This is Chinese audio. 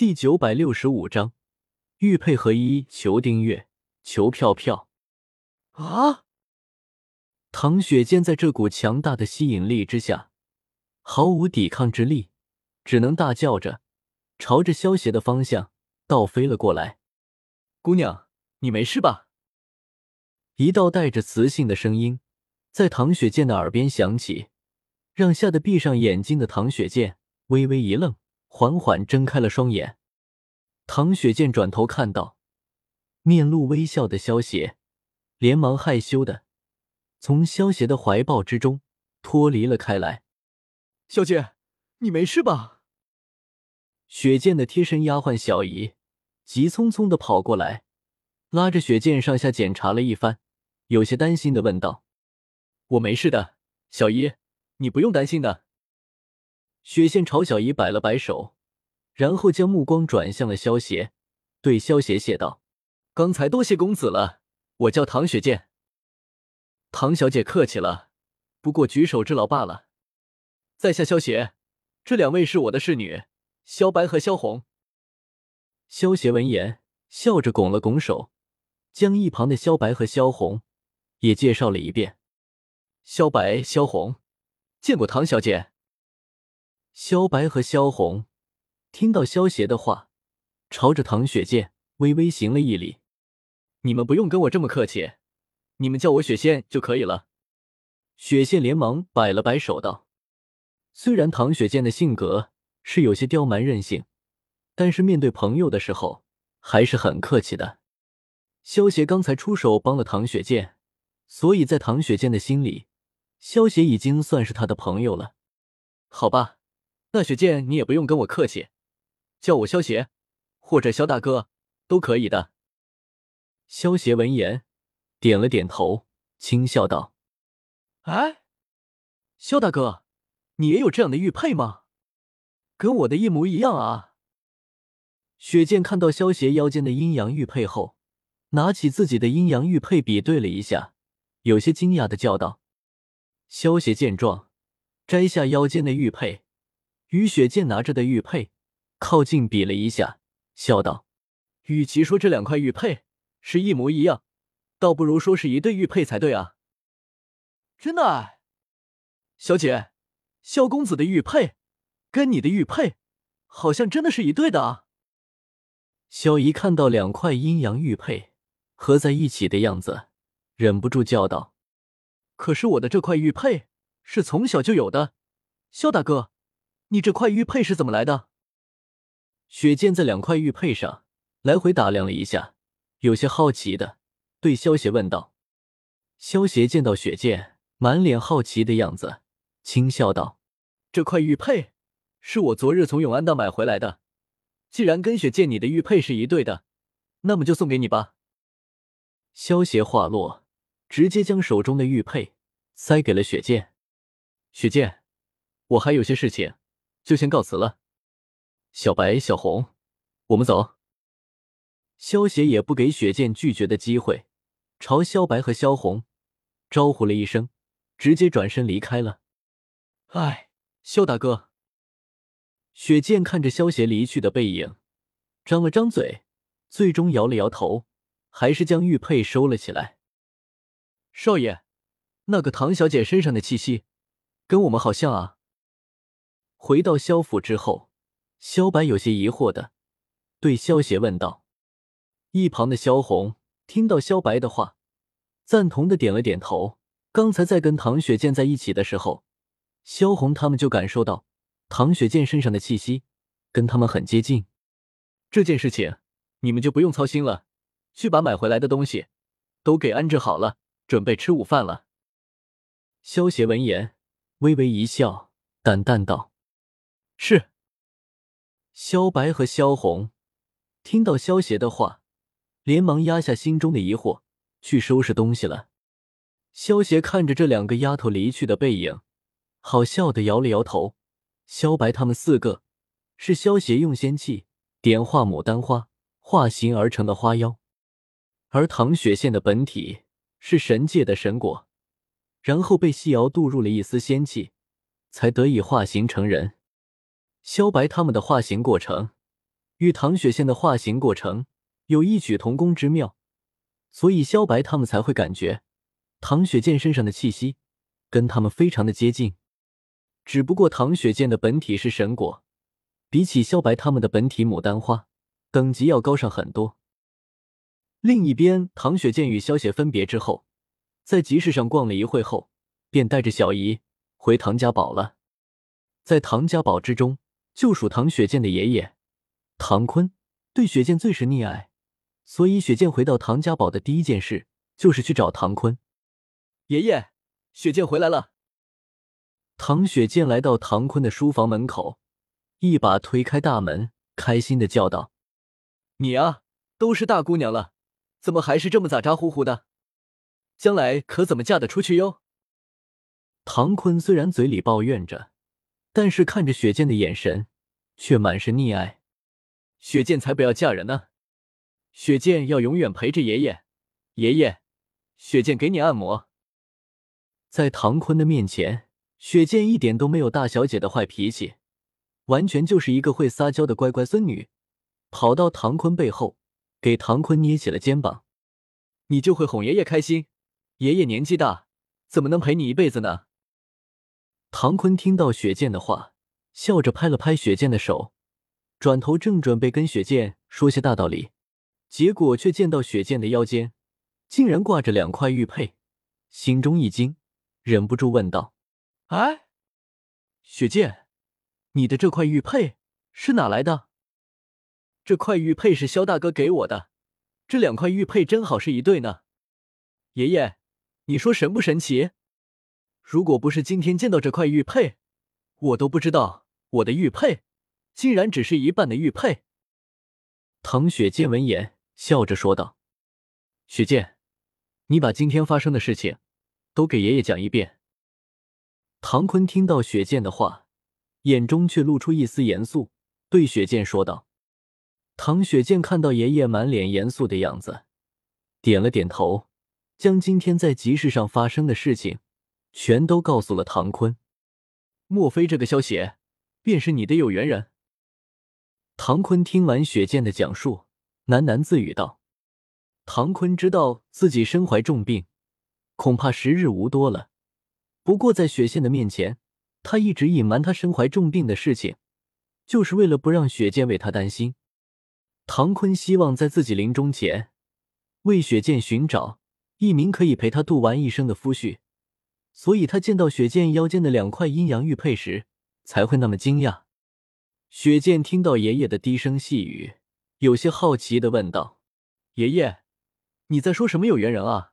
第九百六十五章，玉佩合一，求订阅，求票票。啊！唐雪见在这股强大的吸引力之下，毫无抵抗之力，只能大叫着，朝着萧邪的方向倒飞了过来。姑娘，你没事吧？一道带着磁性的声音在唐雪见的耳边响起，让吓得闭上眼睛的唐雪见微微一愣，缓缓睁开了双眼。唐雪见转头看到面露微笑的萧邪，连忙害羞的。从萧邪的怀抱之中脱离了开来，小姐，你没事吧？雪见的贴身丫鬟小姨急匆匆的跑过来，拉着雪见上下检查了一番，有些担心的问道：“我没事的，小姨，你不用担心的。”雪见朝小姨摆了摆手，然后将目光转向了萧邪，对萧邪谢道：“刚才多谢公子了，我叫唐雪见。”唐小姐客气了，不过举手之劳罢了。在下萧邪，这两位是我的侍女萧白和萧红。萧邪闻言，笑着拱了拱手，将一旁的萧白和萧红也介绍了一遍。萧白、萧红，见过唐小姐。萧白和萧红听到萧邪的话，朝着唐雪见微微行了一礼：“你们不用跟我这么客气。”你们叫我雪仙就可以了。雪仙连忙摆了摆手道：“虽然唐雪见的性格是有些刁蛮任性，但是面对朋友的时候还是很客气的。萧邪刚才出手帮了唐雪见，所以在唐雪见的心里，萧邪已经算是他的朋友了。好吧，那雪见你也不用跟我客气，叫我萧邪或者萧大哥都可以的。”萧邪闻言。点了点头，轻笑道：“哎，萧大哥，你也有这样的玉佩吗？跟我的一模一样啊！”雪见看到萧邪腰间的阴阳玉佩后，拿起自己的阴阳玉佩比对了一下，有些惊讶的叫道：“萧邪见状，摘下腰间的玉佩，与雪见拿着的玉佩靠近比了一下，笑道：‘与其说这两块玉佩是一模一样。’”倒不如说是一对玉佩才对啊！真的，小姐，萧公子的玉佩跟你的玉佩好像真的是一对的啊！萧姨看到两块阴阳玉佩合在一起的样子，忍不住叫道：“可是我的这块玉佩是从小就有的，萧大哥，你这块玉佩是怎么来的？”雪见在两块玉佩上来回打量了一下，有些好奇的。对萧邪问道：“萧邪见到雪剑满脸好奇的样子，轻笑道：‘这块玉佩是我昨日从永安道买回来的。既然跟雪剑你的玉佩是一对的，那么就送给你吧。’”萧邪话落，直接将手中的玉佩塞给了雪剑。雪剑，我还有些事情，就先告辞了。小白、小红，我们走。萧邪也不给雪剑拒绝的机会。朝萧白和萧红招呼了一声，直接转身离开了。哎，萧大哥。雪见看着萧邪离去的背影，张了张嘴，最终摇了摇头，还是将玉佩收了起来。少爷，那个唐小姐身上的气息，跟我们好像啊。回到萧府之后，萧白有些疑惑的对萧邪问道。一旁的萧红。听到萧白的话，赞同的点了点头。刚才在跟唐雪见在一起的时候，萧红他们就感受到唐雪见身上的气息跟他们很接近。这件事情你们就不用操心了，去把买回来的东西都给安置好了，准备吃午饭了。萧邪闻言微微一笑，淡淡道：“是。”萧白和萧红听到萧邪的话。连忙压下心中的疑惑，去收拾东西了。萧邪看着这两个丫头离去的背影，好笑的摇了摇头。萧白他们四个是萧邪用仙气点化牡丹花化形而成的花妖，而唐雪线的本体是神界的神果，然后被细瑶渡入了一丝仙气，才得以化形成人。萧白他们的化形过程与唐雪见的化形过程有异曲同工之妙，所以萧白他们才会感觉唐雪见身上的气息跟他们非常的接近。只不过唐雪见的本体是神果，比起萧白他们的本体牡丹花，等级要高上很多。另一边，唐雪见与萧雪分别之后，在集市上逛了一会后，便带着小姨回唐家堡了。在唐家堡之中，就属唐雪见的爷爷唐坤对雪见最是溺爱，所以雪见回到唐家堡的第一件事就是去找唐坤。爷爷，雪见回来了。唐雪见来到唐坤的书房门口，一把推开大门，开心的叫道：“你啊，都是大姑娘了。”怎么还是这么咋咋呼呼的？将来可怎么嫁得出去哟？唐坤虽然嘴里抱怨着，但是看着雪见的眼神却满是溺爱。雪见才不要嫁人呢！雪见要永远陪着爷爷。爷爷，雪见给你按摩。在唐坤的面前，雪见一点都没有大小姐的坏脾气，完全就是一个会撒娇的乖乖孙女。跑到唐坤背后。给唐坤捏起了肩膀，你就会哄爷爷开心。爷爷年纪大，怎么能陪你一辈子呢？唐坤听到雪见的话，笑着拍了拍雪见的手，转头正准备跟雪见说些大道理，结果却见到雪见的腰间竟然挂着两块玉佩，心中一惊，忍不住问道：“哎，雪见，你的这块玉佩是哪来的？”这块玉佩是萧大哥给我的，这两块玉佩正好是一对呢。爷爷，你说神不神奇？如果不是今天见到这块玉佩，我都不知道我的玉佩竟然只是一半的玉佩。唐雪见闻言，笑着说道：“雪见，你把今天发生的事情都给爷爷讲一遍。”唐坤听到雪见的话，眼中却露出一丝严肃，对雪见说道。唐雪见看到爷爷满脸严肃的样子，点了点头，将今天在集市上发生的事情全都告诉了唐坤。莫非这个萧邪便是你的有缘人？唐坤听完雪见的讲述，喃喃自语道：“唐坤知道自己身怀重病，恐怕时日无多了。不过在雪见的面前，他一直隐瞒他身怀重病的事情，就是为了不让雪见为他担心。”唐坤希望在自己临终前为雪见寻找一名可以陪他度完一生的夫婿，所以他见到雪见腰间的两块阴阳玉佩时才会那么惊讶。雪见听到爷爷的低声细语，有些好奇的问道：“爷爷，你在说什么有缘人啊？”